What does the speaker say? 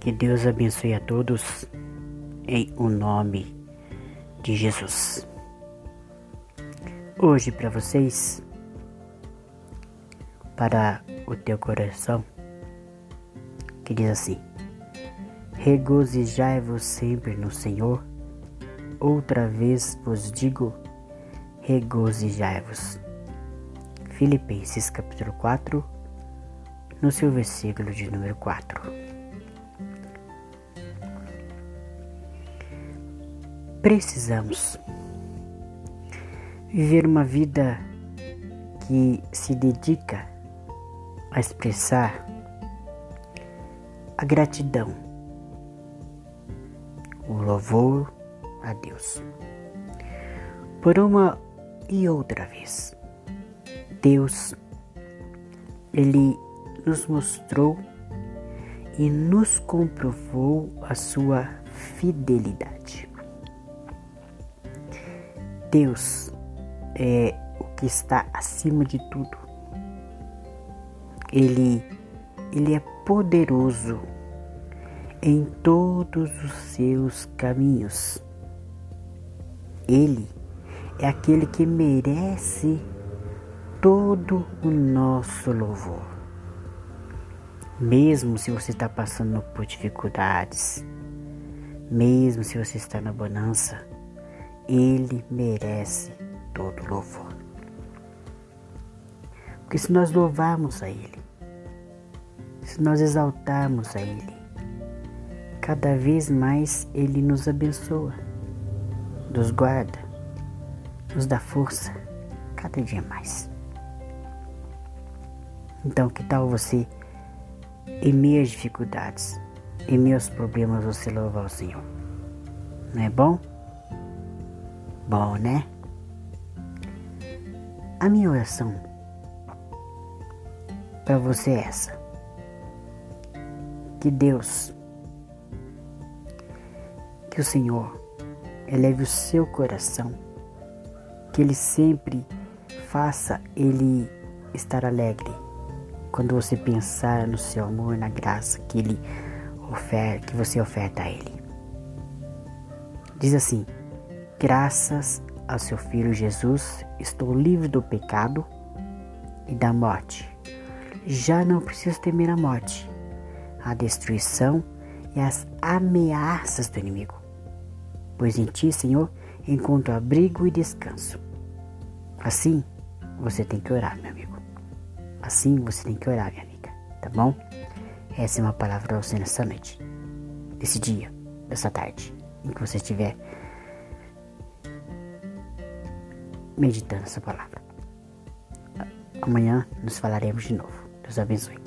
Que Deus abençoe a todos em o nome de Jesus. Hoje para vocês, para o teu coração, que diz assim: Regozijai-vos sempre no Senhor. Outra vez vos digo, regozijai-vos. Filipenses capítulo 4, no seu versículo de número 4. Precisamos viver uma vida que se dedica a expressar a gratidão, o louvor a Deus. Por uma e outra vez, Deus, Ele nos mostrou e nos comprovou a sua fidelidade. Deus é o que está acima de tudo. Ele, ele é poderoso em todos os seus caminhos. Ele é aquele que merece todo o nosso louvor. Mesmo se você está passando por dificuldades, mesmo se você está na bonança, ele merece todo louvor. Porque se nós louvarmos a Ele, se nós exaltarmos a Ele, cada vez mais Ele nos abençoa, nos guarda, nos dá força, cada dia mais. Então, que tal você, em meio às dificuldades, em aos problemas, você louvar o Senhor? Não é bom? Bom, né? A minha oração para você é essa. Que Deus, que o Senhor eleve o seu coração, que Ele sempre faça Ele estar alegre quando você pensar no seu amor, na graça que Ele oferta, que você oferta a Ele. Diz assim: Graças ao seu Filho Jesus, estou livre do pecado e da morte. Já não preciso temer a morte, a destruição e as ameaças do inimigo, pois em Ti, Senhor, encontro abrigo e descanso. Assim, você tem que orar, meu amigo. Assim você tem que orar, minha amiga, tá bom? Essa é uma palavra para você nessa noite, desse dia, dessa tarde, em que você estiver meditando essa palavra. Amanhã nos falaremos de novo. Deus abençoe.